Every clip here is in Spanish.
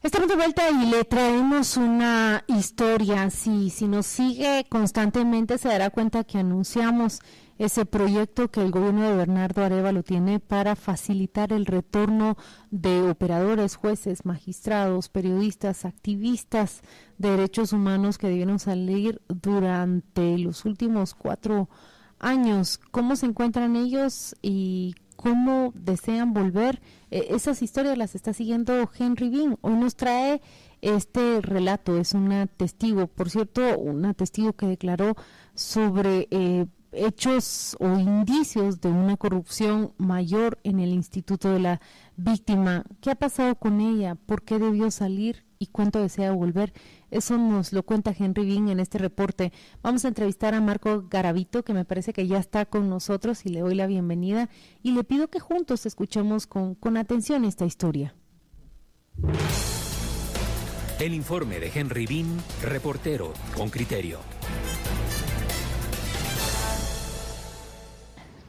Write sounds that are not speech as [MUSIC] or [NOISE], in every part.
Estamos de vuelta y le traemos una historia. Si, si nos sigue constantemente se dará cuenta que anunciamos ese proyecto que el gobierno de Bernardo Arevalo tiene para facilitar el retorno de operadores, jueces, magistrados, periodistas, activistas de derechos humanos que debieron salir durante los últimos cuatro años. ¿Cómo se encuentran ellos y cómo desean volver. Eh, esas historias las está siguiendo Henry Bean. Hoy nos trae este relato, es una testigo, por cierto, una testigo que declaró sobre eh, hechos o indicios de una corrupción mayor en el Instituto de la Víctima. ¿Qué ha pasado con ella? ¿Por qué debió salir? ¿Y cuánto desea volver? Eso nos lo cuenta Henry Bean en este reporte. Vamos a entrevistar a Marco Garavito, que me parece que ya está con nosotros y le doy la bienvenida. Y le pido que juntos escuchemos con, con atención esta historia. El informe de Henry Bean, reportero con criterio.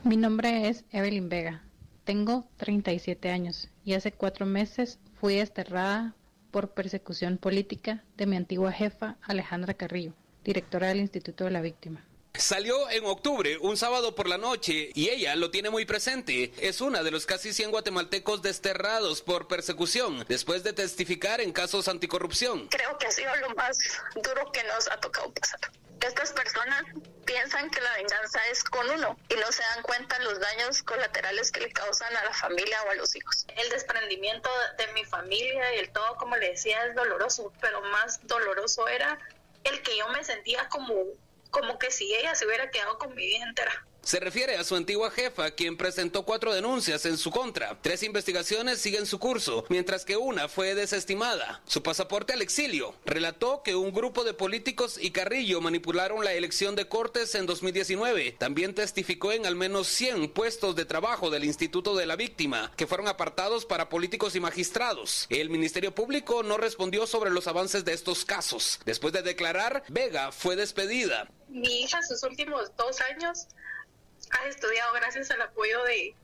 Mi nombre es Evelyn Vega. Tengo 37 años y hace cuatro meses fui desterrada por persecución política de mi antigua jefa Alejandra Carrillo, directora del Instituto de la Víctima. Salió en octubre, un sábado por la noche, y ella lo tiene muy presente. Es una de los casi 100 guatemaltecos desterrados por persecución después de testificar en casos anticorrupción. Creo que ha sido lo más duro que nos ha tocado pasar. Estas personas piensan que la venganza es con uno y no se dan cuenta los daños colaterales que le causan a la familia o a los hijos. El desprendimiento de mi familia y el todo, como le decía, es doloroso, pero más doloroso era el que yo me sentía como, como que si ella se hubiera quedado con mi vida entera. Se refiere a su antigua jefa, quien presentó cuatro denuncias en su contra. Tres investigaciones siguen su curso, mientras que una fue desestimada. Su pasaporte al exilio relató que un grupo de políticos y Carrillo manipularon la elección de Cortes en 2019. También testificó en al menos 100 puestos de trabajo del Instituto de la Víctima, que fueron apartados para políticos y magistrados. El Ministerio Público no respondió sobre los avances de estos casos. Después de declarar, Vega fue despedida. Mi hija, sus últimos dos años, ha estudiado gracias al apoyo de,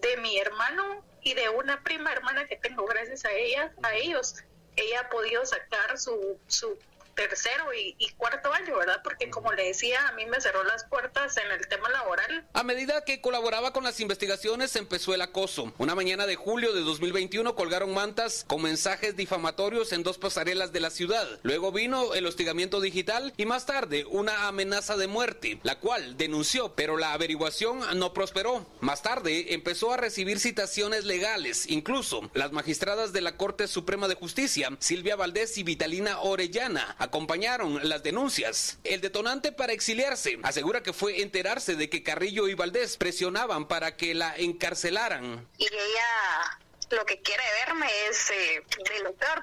de mi hermano y de una prima hermana que tengo gracias a ella, a ellos. Ella ha podido sacar su, su tercero y, cuarto año, ¿verdad? Porque como le decía, a mí me cerró las puertas en el tema laboral. A medida que colaboraba con las investigaciones, empezó el acoso. Una mañana de julio de 2021 colgaron mantas con mensajes difamatorios en dos pasarelas de la ciudad. Luego vino el hostigamiento digital y más tarde una amenaza de muerte, la cual denunció, pero la averiguación no prosperó. Más tarde empezó a recibir citaciones legales, incluso las magistradas de la Corte Suprema de Justicia, Silvia Valdés y Vitalina Orellana, acompañaron las denuncias. El detonante para exiliarse asegura que fue enterarse de que Carrillo y Valdés presionaban para que la encarcelaran. Y ella lo que quiere verme es eh,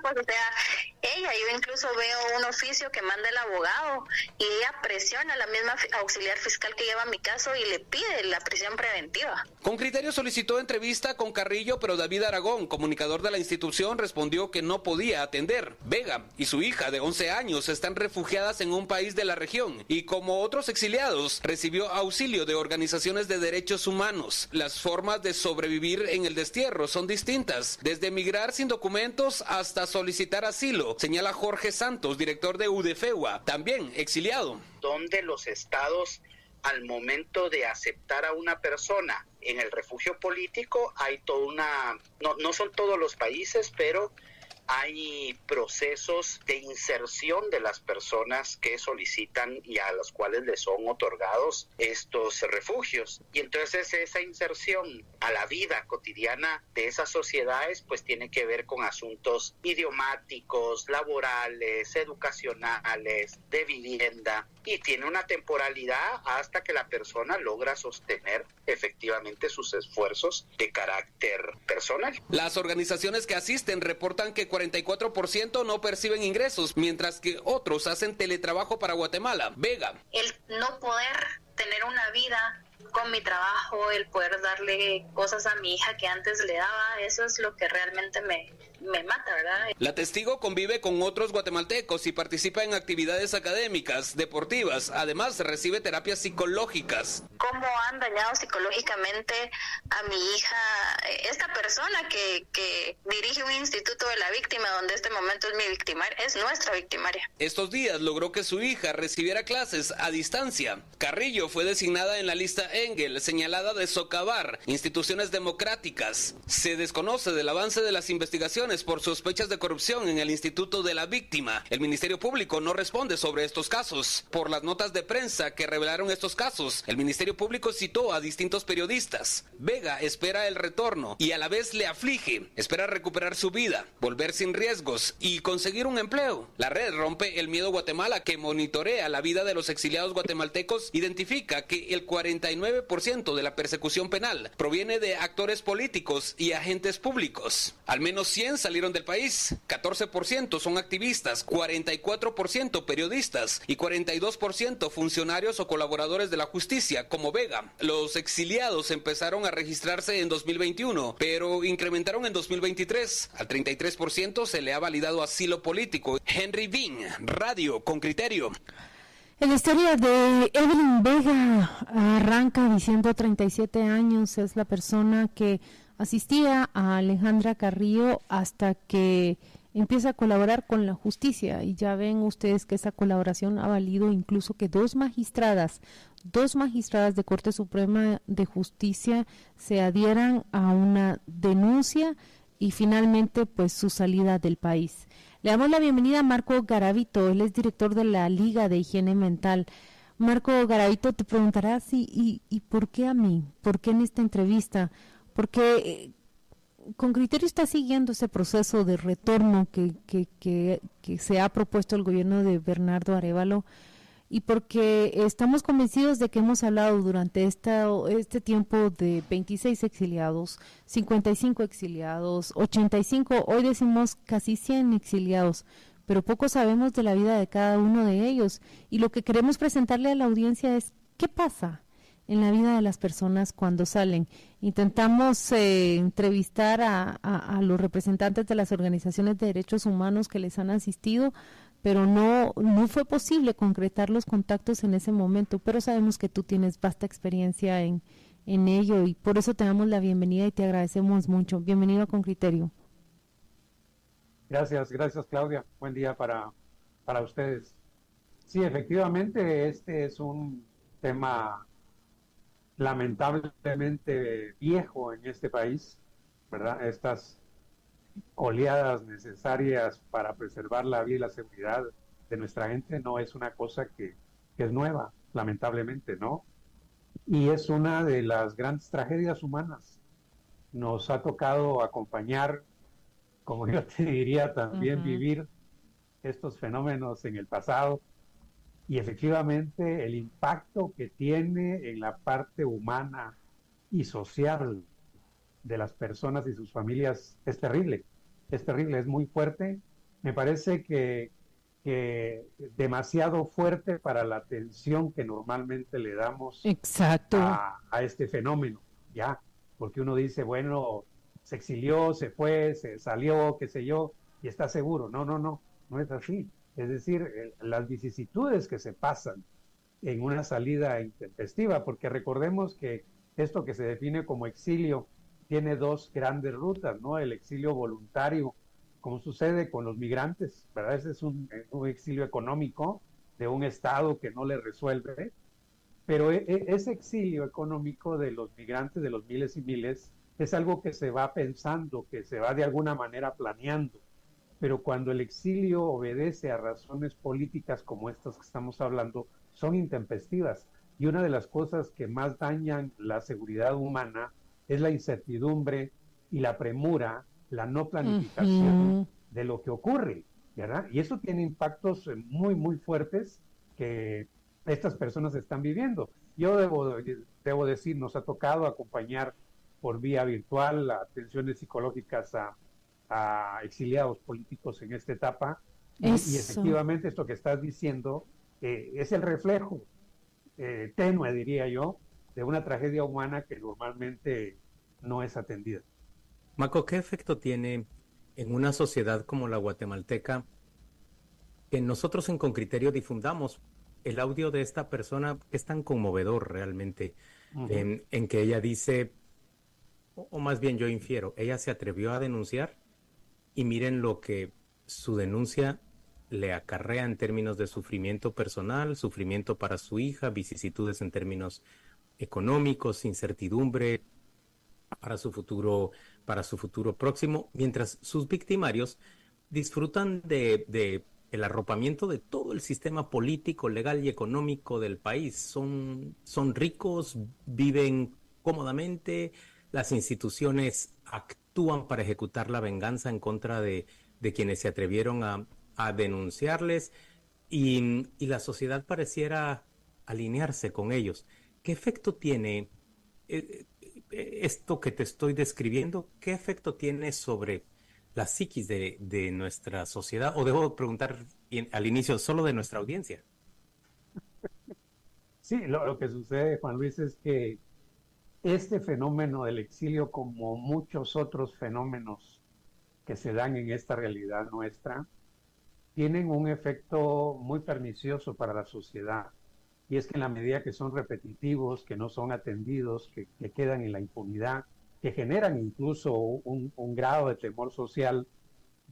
pues, o sea, ella, yo incluso veo un oficio que manda el abogado y ella presiona a la misma auxiliar fiscal que lleva mi caso y le pide la prisión preventiva. Con criterio solicitó entrevista con Carrillo, pero David Aragón, comunicador de la institución, respondió que no podía atender. Vega y su hija de 11 años están refugiadas en un país de la región y como otros exiliados recibió auxilio de organizaciones de derechos humanos. Las formas de sobrevivir en el destierro son distintas desde emigrar sin documentos hasta solicitar asilo, señala Jorge Santos, director de UDFEUA, también exiliado. Donde los estados al momento de aceptar a una persona en el refugio político hay toda una, no, no son todos los países, pero hay procesos de inserción de las personas que solicitan y a las cuales les son otorgados estos refugios. Y entonces esa inserción a la vida cotidiana de esas sociedades pues tiene que ver con asuntos idiomáticos, laborales, educacionales, de vivienda y tiene una temporalidad hasta que la persona logra sostener efectivamente sus esfuerzos de carácter personal. Las organizaciones que asisten reportan que 44% no perciben ingresos, mientras que otros hacen teletrabajo para Guatemala. Vega. El no poder tener una vida con mi trabajo, el poder darle cosas a mi hija que antes le daba, eso es lo que realmente me, me mata, ¿verdad? La testigo convive con otros guatemaltecos y participa en actividades académicas, deportivas. Además, recibe terapias psicológicas. ¿Cómo han dañado psicológicamente a mi hija? Esta persona que, que dirige un instituto de la víctima, donde este momento es mi victimaria, es nuestra victimaria. Estos días logró que su hija recibiera clases a distancia. Carrillo fue designada en la lista Engel, señalada de socavar instituciones democráticas. Se desconoce del avance de las investigaciones por sospechas de corrupción en el Instituto de la Víctima. El Ministerio Público no responde sobre estos casos. Por las notas de prensa que revelaron estos casos, el Ministerio Público citó a distintos periodistas. Vega espera el retorno y a la vez le aflige. Espera recuperar su vida, volver sin riesgos y conseguir un empleo. La red rompe el miedo Guatemala que monitorea la vida de los exiliados guatemaltecos identifica que el 49% de la persecución penal proviene de actores políticos y agentes públicos. Al menos 100 salieron del país, 14% son activistas, 44% periodistas y 42% funcionarios o colaboradores de la justicia, como Vega. Los exiliados empezaron a registrarse en 2021, pero incrementaron en 2023. Al 33% se le ha validado asilo político. Henry Bean, Radio con Criterio. La historia de Evelyn Vega arranca diciendo 37 años, es la persona que asistía a Alejandra Carrillo hasta que empieza a colaborar con la justicia y ya ven ustedes que esa colaboración ha valido incluso que dos magistradas, dos magistradas de Corte Suprema de Justicia se adhieran a una denuncia y finalmente pues su salida del país. Le damos la bienvenida a Marco Garavito, él es director de la Liga de Higiene Mental. Marco Garavito te preguntará si y, y por qué a mí, por qué en esta entrevista, porque eh, con criterio está siguiendo ese proceso de retorno que, que se ha propuesto el gobierno de Bernardo Arevalo y porque estamos convencidos de que hemos hablado durante esta, este tiempo de 26 exiliados, 55 exiliados, 85, hoy decimos casi 100 exiliados, pero poco sabemos de la vida de cada uno de ellos. Y lo que queremos presentarle a la audiencia es qué pasa en la vida de las personas cuando salen. Intentamos eh, entrevistar a, los representantes de las organizaciones de derechos humanos que les han asistido pero no, no fue posible concretar los contactos en ese momento, pero sabemos que tú tienes vasta experiencia en, en ello y por eso te damos la bienvenida y te agradecemos mucho. Bienvenido Con Criterio. Gracias, gracias Claudia. Buen día para, para ustedes. Sí, efectivamente, este es un tema lamentablemente viejo en este país, ¿verdad? Estas oleadas necesarias para preservar la vida y la seguridad de nuestra gente no es una cosa que, que, es nueva, lamentablemente, ¿no? Y es una de las grandes tragedias humanas. Nos ha tocado acompañar, como [LAUGHS] yo te diría, también uh -huh. vivir estos fenómenos en el pasado y efectivamente el impacto que tiene en la parte humana y social de las personas y sus familias es terrible, es terrible, es muy fuerte. Me parece que, que demasiado fuerte para la atención que normalmente le damos Exacto. A, a, este fenómeno, ¿ya? Porque uno dice, bueno, se exilió, se fue, se salió, qué sé yo, y está seguro. No, no, no, no es así. Es decir, las vicisitudes que se pasan en una salida intempestiva, porque recordemos que esto que se define como exilio tiene dos grandes rutas, ¿no? El exilio voluntario, como sucede con los migrantes, ¿verdad? Ese es un, un exilio económico de un Estado que no le resuelve, pero e, e, ese exilio económico de los migrantes, de los miles y miles, es algo que se va pensando, que se va de alguna manera planeando, pero cuando el exilio obedece a razones políticas como estas que estamos hablando, son intempestivas. Y una de las cosas que más dañan la seguridad humana es la incertidumbre y la premura, la no planificación uh -huh. de lo que ocurre, ¿verdad? Y eso tiene impactos muy, muy fuertes que estas personas están viviendo. Yo debo, debo decir, nos ha tocado acompañar por vía virtual atenciones psicológicas a, a exiliados políticos en esta etapa. Y, y, efectivamente esto que estás diciendo eh, es el reflejo eh, tenue, diría yo, de una tragedia humana que normalmente no es atendida. Marco, ¿qué efecto tiene en una sociedad como la guatemalteca, que nosotros en Con Criterio difundamos el audio de esta persona que es tan conmovedor realmente, en, que ella dice, o, más bien yo infiero, ella se atrevió a denunciar y miren lo que su denuncia le acarrea en términos de sufrimiento personal, sufrimiento para su hija, vicisitudes en términos económicos, incertidumbre para su futuro, para su futuro próximo, mientras sus victimarios disfrutan de, el arropamiento de todo el sistema político, legal y económico del país. Son, son ricos, viven cómodamente, las instituciones actúan para ejecutar la venganza en contra de, quienes se atrevieron a, denunciarles y, la sociedad pareciera alinearse con ellos. ¿Qué efecto tiene eh, eh, esto que te estoy describiendo? ¿Qué efecto tiene sobre la psiquis de, de nuestra sociedad? O debo preguntar al inicio solo de nuestra audiencia. Sí, lo, que sucede, Juan Luis, es que este fenómeno del exilio, como muchos otros fenómenos que se dan en esta realidad nuestra, tienen un efecto muy pernicioso para la sociedad. Y es que en la medida que son repetitivos, que no son atendidos, que, que quedan en la impunidad, que generan incluso un, grado de temor social,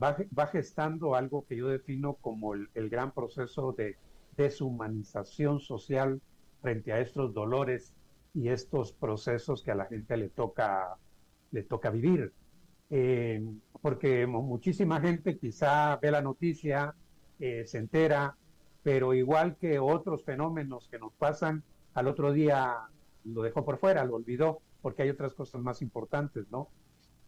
va, gestando algo que yo defino como el, gran proceso de deshumanización social frente a estos dolores y estos procesos que a la gente le toca, le toca vivir. Eh, porque muchísima gente quizá ve la noticia, eh, se entera, pero igual que otros fenómenos que nos pasan, al otro día lo dejó por fuera, lo olvidó porque hay otras cosas más importantes, ¿no?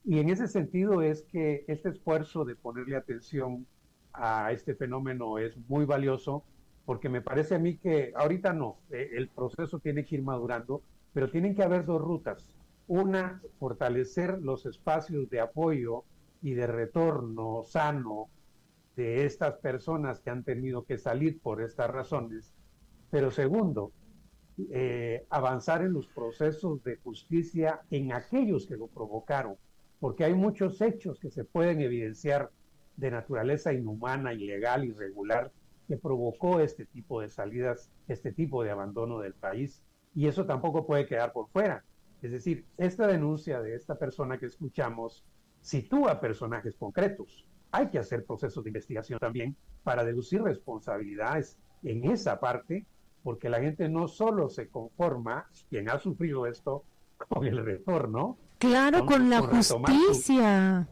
Y en ese sentido es que este esfuerzo de ponerle atención a este fenómeno es muy valioso, porque me parece a mí que ahorita no, eh, el proceso tiene que ir madurando, pero tienen que haber dos rutas. Una, fortalecer los espacios de apoyo y de retorno sano de estas personas que han tenido que salir por estas razones. Pero segundo, eh, avanzar en los procesos de justicia en aquellos que lo provocaron, porque hay muchos hechos que se pueden evidenciar de naturaleza inhumana, ilegal, irregular, que provocó este tipo de salidas, este tipo de abandono del país, y eso tampoco puede quedar por fuera. Es decir, esta denuncia de esta persona que escuchamos sitúa personajes concretos. Hay que hacer procesos de investigación también para deducir responsabilidades en esa parte porque la gente no solo se conforma, quien ha sufrido esto, [LAUGHS] con el retorno. Claro, con, la justicia.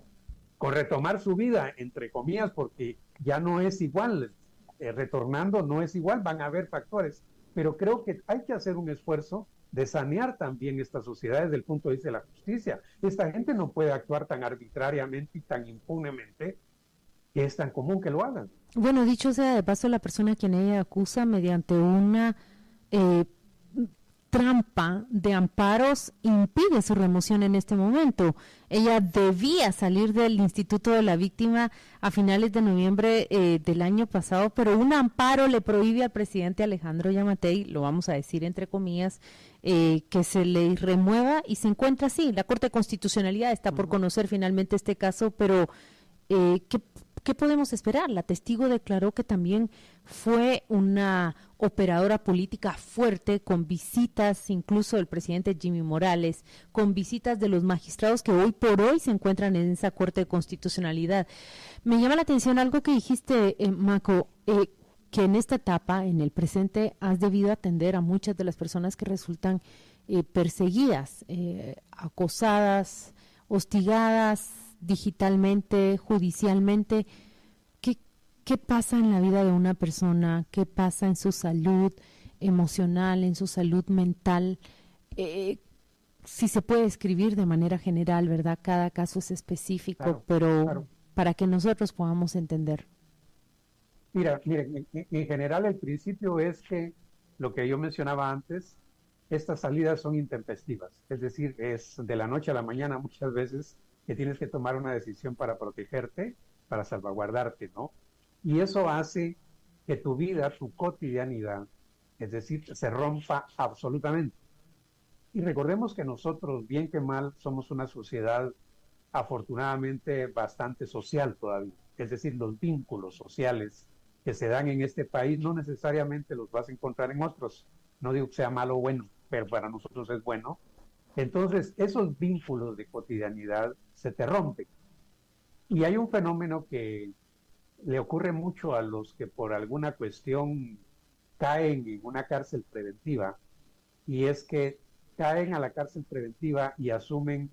con retomar su vida, entre comillas, porque ya no es igual, eh, retornando no es igual, van a haber factores, pero creo que hay que hacer un esfuerzo de sanear también esta sociedad desde el punto de vista de la justicia. Esta gente no puede actuar tan arbitrariamente y tan impunemente que es tan común que lo hagan. Bueno, dicho sea de paso, la persona a quien ella acusa mediante una eh, trampa de amparos impide su remoción en este momento. Ella debía salir del Instituto de la Víctima a finales de noviembre eh, del año pasado, pero un amparo le prohíbe al presidente Alejandro Yamatei, lo vamos a decir entre comillas, eh, que se le remueva y se encuentra así. La Corte de Constitucionalidad está por conocer finalmente este caso, pero eh, ¿qué ¿Qué podemos esperar? La testigo declaró que también fue una operadora política fuerte, con visitas incluso del presidente Jimmy Morales, con visitas de los magistrados que hoy por hoy se encuentran en esa Corte de Constitucionalidad. Me llama la atención algo que dijiste, eh, Maco, eh, que en esta etapa, en el presente, has debido atender a muchas de las personas que resultan eh, perseguidas, acosadas, hostigadas, digitalmente, judicialmente, ¿qué, ¿qué pasa en la vida de una persona? ¿Qué pasa en su salud emocional, en su salud mental? Eh, si se puede escribir de manera general, ¿verdad? Cada caso es específico, pero para que nosotros podamos entender. Mira, miren, en, general el principio es que lo que yo mencionaba antes, estas salidas son intempestivas, es decir, es de la noche a la mañana muchas veces que tienes que tomar una decisión para protegerte, para salvaguardarte, ¿no? Y eso hace que tu vida, tu cotidianidad, es decir, se rompa absolutamente. Y recordemos que nosotros, bien que mal, somos una sociedad afortunadamente bastante social todavía. Es decir, los vínculos sociales que se dan en este país no necesariamente los vas a encontrar en otros. No digo que sea malo o bueno, pero para nosotros es bueno. Entonces, esos vínculos de cotidianidad se te rompen. Y hay un fenómeno que le ocurre mucho a los que por alguna cuestión caen en una cárcel preventiva, y es que caen a la cárcel preventiva y asumen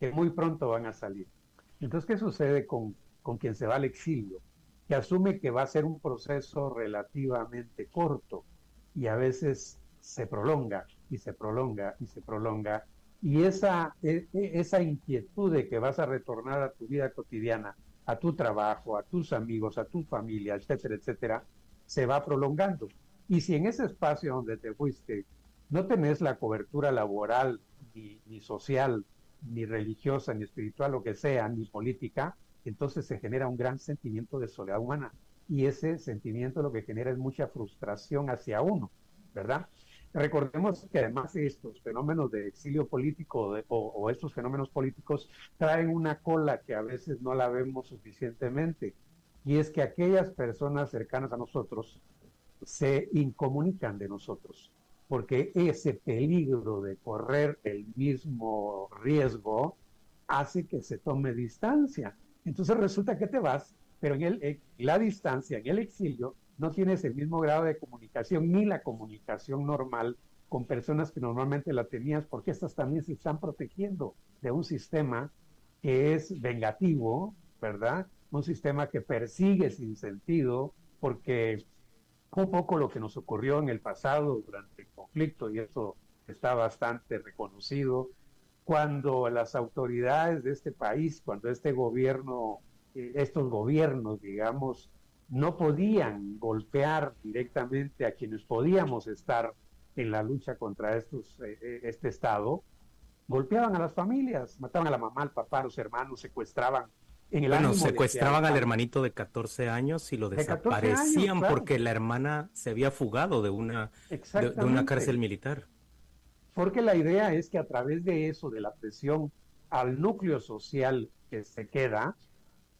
que muy pronto van a salir. Entonces, ¿qué sucede con, con quien se va al exilio? Que asume que va a ser un proceso relativamente corto y a veces se prolonga y se prolonga y se prolonga. Y esa, e, e, esa inquietud de que vas a retornar a tu vida cotidiana, a tu trabajo, a tus amigos, a tu familia, etcétera, etcétera, se va prolongando. Y si en ese espacio donde te fuiste no tenés la cobertura laboral, ni, ni social, ni religiosa, ni espiritual, lo que sea, ni política, entonces se genera un gran sentimiento de soledad humana. Y ese sentimiento lo que genera es mucha frustración hacia uno, ¿verdad? Recordemos que además estos fenómenos de exilio político o, estos fenómenos políticos traen una cola que a veces no la vemos suficientemente. Y es que aquellas personas cercanas a nosotros se incomunican de nosotros porque ese peligro de correr el mismo riesgo hace que se tome distancia. Entonces resulta que te vas, pero en el, la distancia, en el exilio, no tienes el mismo grado de comunicación ni la comunicación normal con personas que normalmente la tenías, porque estas también se están protegiendo de un sistema que es vengativo, ¿verdad? Un sistema que persigue sin sentido, porque un poco lo que nos ocurrió en el pasado durante el conflicto, y eso está bastante reconocido, cuando las autoridades de este país, cuando este gobierno, eh, estos gobiernos, digamos, no podían golpear directamente a quienes podíamos estar en la lucha contra estos, eh, eh, este Estado, golpeaban a las familias, mataban a la mamá, al papá, a los hermanos, secuestraban bueno, secuestraban al hermanito de 14 años y lo desaparecían porque la hermana se había fugado de una, de, una cárcel militar. Porque la idea es que a través de eso, de la presión al núcleo social que se queda,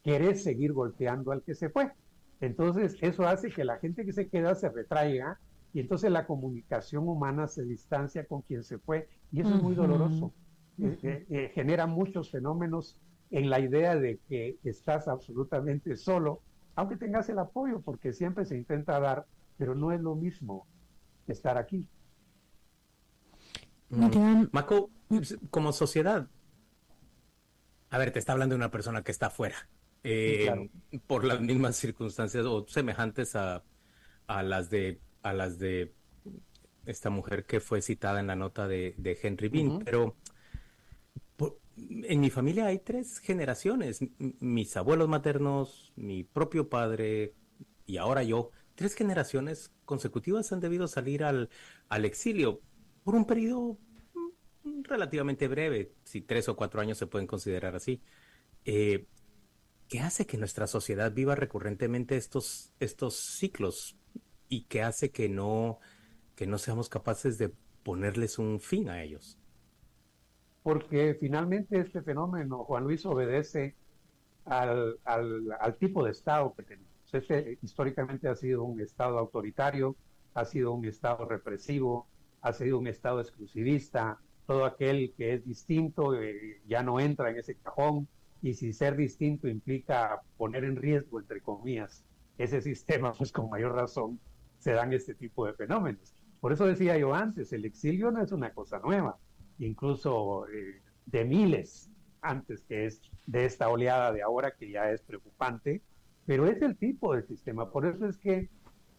quiere seguir golpeando al que se fue. Entonces, eso hace que la gente que se queda se retraiga y entonces la comunicación humana se distancia con quien se fue y eso es muy doloroso. Eh, eh, eh, genera muchos fenómenos en la idea de que estás absolutamente solo, aunque tengas el apoyo, porque siempre se intenta dar, pero no es lo mismo estar aquí. Mm. Maco, como sociedad, a ver, te está hablando de una persona que está afuera, eh, por las mismas circunstancias o semejantes a, a, las de a las de esta mujer que fue citada en la nota de, Henry Bean, pero en mi familia hay tres generaciones, mis abuelos maternos, mi propio padre y ahora yo. Tres generaciones consecutivas han debido salir al, al exilio por un periodo mm, relativamente breve, si tres o cuatro años se pueden considerar así. Eh, ¿Qué hace que nuestra sociedad viva recurrentemente estos, estos ciclos y qué hace que no, que no seamos capaces de ponerles un fin a ellos? porque finalmente este fenómeno, Juan Luis, obedece al, tipo de Estado que tenemos. Este históricamente ha sido un Estado autoritario, ha sido un Estado represivo, ha sido un Estado exclusivista, todo aquel que es distinto eh, ya no entra en ese cajón y si ser distinto implica poner en riesgo, entre comillas, ese sistema, [LAUGHS] pues con mayor razón se dan este tipo de fenómenos. Por eso decía yo antes, el exilio no es una cosa nueva incluso eh, de miles antes que es de esta oleada de ahora que ya es preocupante, pero es el tipo de sistema. Por eso es que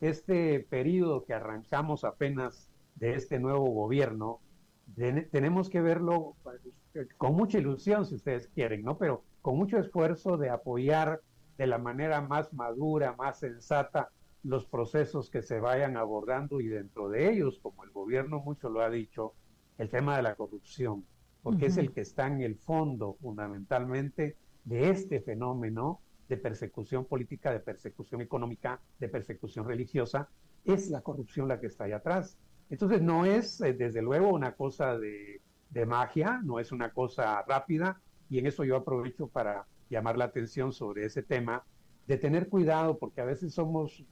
este periodo que arrancamos apenas de este nuevo gobierno, tenemos que verlo eh, con mucha ilusión, si ustedes quieren, ¿no? Pero con mucho esfuerzo de apoyar de la manera más madura, más sensata, los procesos que se vayan abordando y dentro de ellos, como el gobierno mucho lo ha dicho, el tema de la corrupción, porque es el que está en el fondo fundamentalmente de este fenómeno de persecución política, de persecución económica, de persecución religiosa, es la corrupción la que está ahí atrás. Entonces no es, eh, desde luego, una cosa de, magia, no es una cosa rápida, y en eso yo aprovecho para llamar la atención sobre ese tema, de tener cuidado, porque a veces somos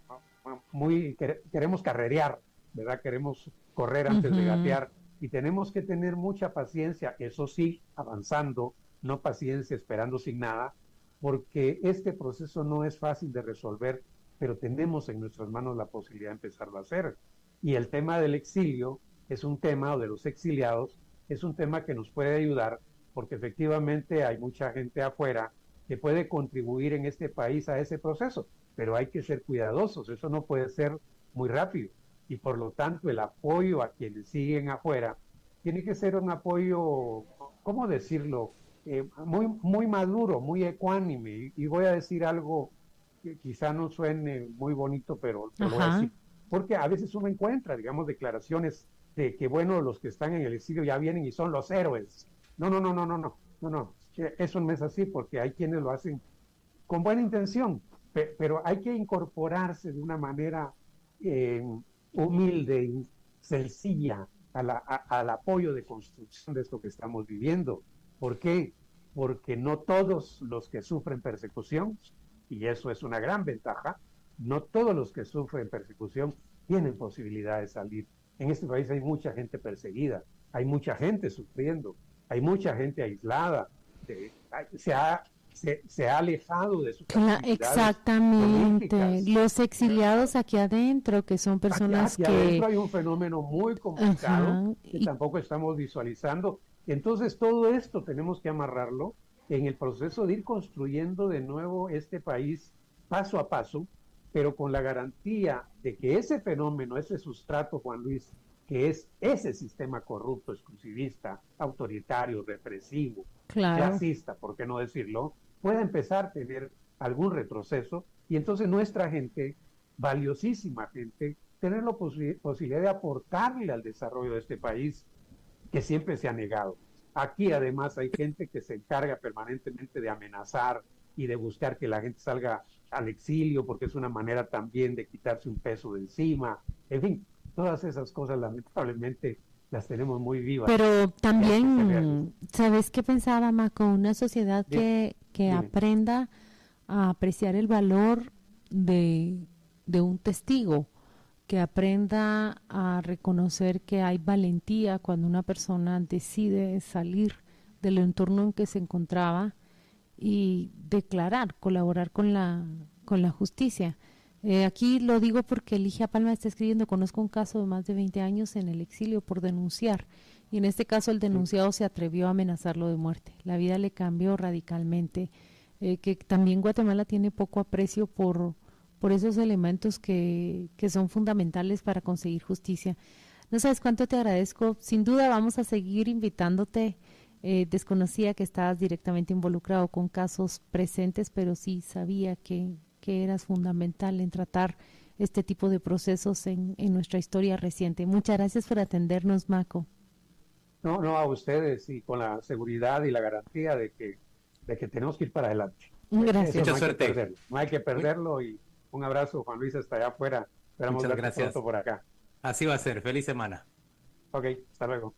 muy, queremos carrerear, ¿verdad? Queremos correr antes de gatear y tenemos que tener mucha paciencia, eso sí, avanzando, no paciencia esperando sin nada, porque este proceso no es fácil de resolver, pero tenemos en nuestras manos la posibilidad de empezarlo a hacer. Y el tema del exilio es un tema, o de los exiliados, es un tema que nos puede ayudar, porque efectivamente hay mucha gente afuera que puede contribuir en este país a ese proceso, pero hay que ser cuidadosos, eso no puede ser muy rápido. Y por lo tanto el apoyo a quienes siguen afuera tiene que ser un apoyo, ¿cómo decirlo? Eh, muy, muy maduro, muy ecuánime. Y, voy a decir algo que quizá no suene muy bonito, pero lo voy a decir. Porque a veces uno encuentra, digamos, declaraciones de que, bueno, los que están en el exilio ya vienen y son los héroes. No, no, no, no, no, no, no, no. Eso no es así porque hay quienes lo hacen con buena intención, pero hay que incorporarse de una manera eh, humilde y sencilla al apoyo de construcción de esto que estamos viviendo. ¿Por qué? Porque no todos los que sufren persecución, y eso es una gran ventaja, no todos los que sufren persecución tienen posibilidad de salir. En este país hay mucha gente perseguida, hay mucha gente sufriendo, hay mucha gente aislada, se ha se, ha alejado de su Exactamente, los exiliados aquí adentro, que son personas aquí, aquí que... Adentro hay un fenómeno muy complicado que tampoco estamos visualizando. Entonces todo esto tenemos que amarrarlo en el proceso de ir construyendo de nuevo este país paso a paso, pero con la garantía de que ese fenómeno, ese sustrato, Juan Luis, que es ese sistema corrupto, exclusivista, autoritario, represivo, clasista, por qué no decirlo, pueda empezar a tener algún retroceso y entonces nuestra gente, valiosísima gente, tener la posibilidad de aportarle al desarrollo de este país que siempre se ha negado. Aquí además hay gente que se encarga permanentemente de amenazar y de buscar que la gente salga al exilio porque es una manera también de quitarse un peso de encima. En fin, todas esas cosas lamentablemente las tenemos muy vivas. Pero también, ¿sabes qué pensaba, Maco? Una sociedad que, que aprenda a apreciar el valor de, de un testigo, que aprenda a reconocer que hay valentía cuando una persona decide salir del entorno en que se encontraba y declarar, colaborar con la, con la justicia. Eh, aquí lo digo porque Ligia Palma está escribiendo, conozco un caso de más de 20 años en el exilio por denunciar y en este caso el denunciado se atrevió a amenazarlo de muerte. La vida le cambió radicalmente, eh, que también Guatemala tiene poco aprecio por, por esos elementos que, que son fundamentales para conseguir justicia. No sabes cuánto te agradezco. Sin duda vamos a seguir invitándote. Eh, desconocía que estabas directamente involucrado con casos presentes, pero sí sabía que, que eras fundamental en tratar este tipo de procesos en, nuestra historia reciente. Muchas gracias por atendernos, Maco. No, no, a ustedes y con la seguridad y la garantía de que, de que tenemos que ir para adelante. Gracias. Mucha suerte. no hay que perderlo y un abrazo, Juan Luis, hasta allá afuera. Esperamos Muchas gracias. por acá. Así va a ser. Feliz semana. Ok, hasta luego.